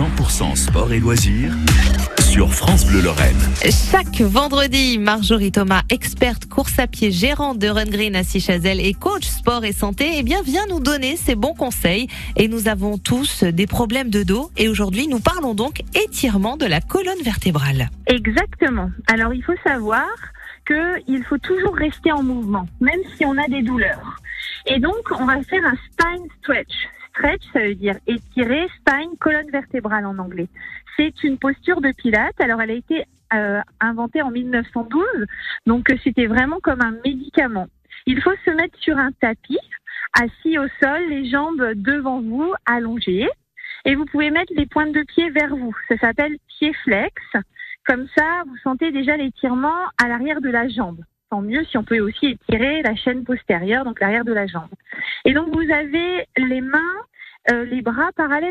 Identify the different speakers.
Speaker 1: 100% sport et loisirs sur France Bleu Lorraine.
Speaker 2: Chaque vendredi, Marjorie Thomas, experte course à pied, gérante de Run Green à Sichazel et coach sport et santé, eh bien, vient nous donner ses bons conseils. Et nous avons tous des problèmes de dos. Et aujourd'hui, nous parlons donc étirement de la colonne vertébrale.
Speaker 3: Exactement. Alors, il faut savoir qu'il faut toujours rester en mouvement, même si on a des douleurs. Et donc, on va faire un spine stretch. Stretch, ça veut dire étirer, spine, colonne vertébrale en anglais. C'est une posture de pilates. Alors, elle a été euh, inventée en 1912, donc c'était vraiment comme un médicament. Il faut se mettre sur un tapis, assis au sol, les jambes devant vous, allongées. Et vous pouvez mettre les pointes de pied vers vous. Ça s'appelle pied flex. Comme ça, vous sentez déjà l'étirement à l'arrière de la jambe. Tant mieux si on peut aussi étirer la chaîne postérieure, donc l'arrière de la jambe. Et donc vous avez les mains, euh, les bras parallèles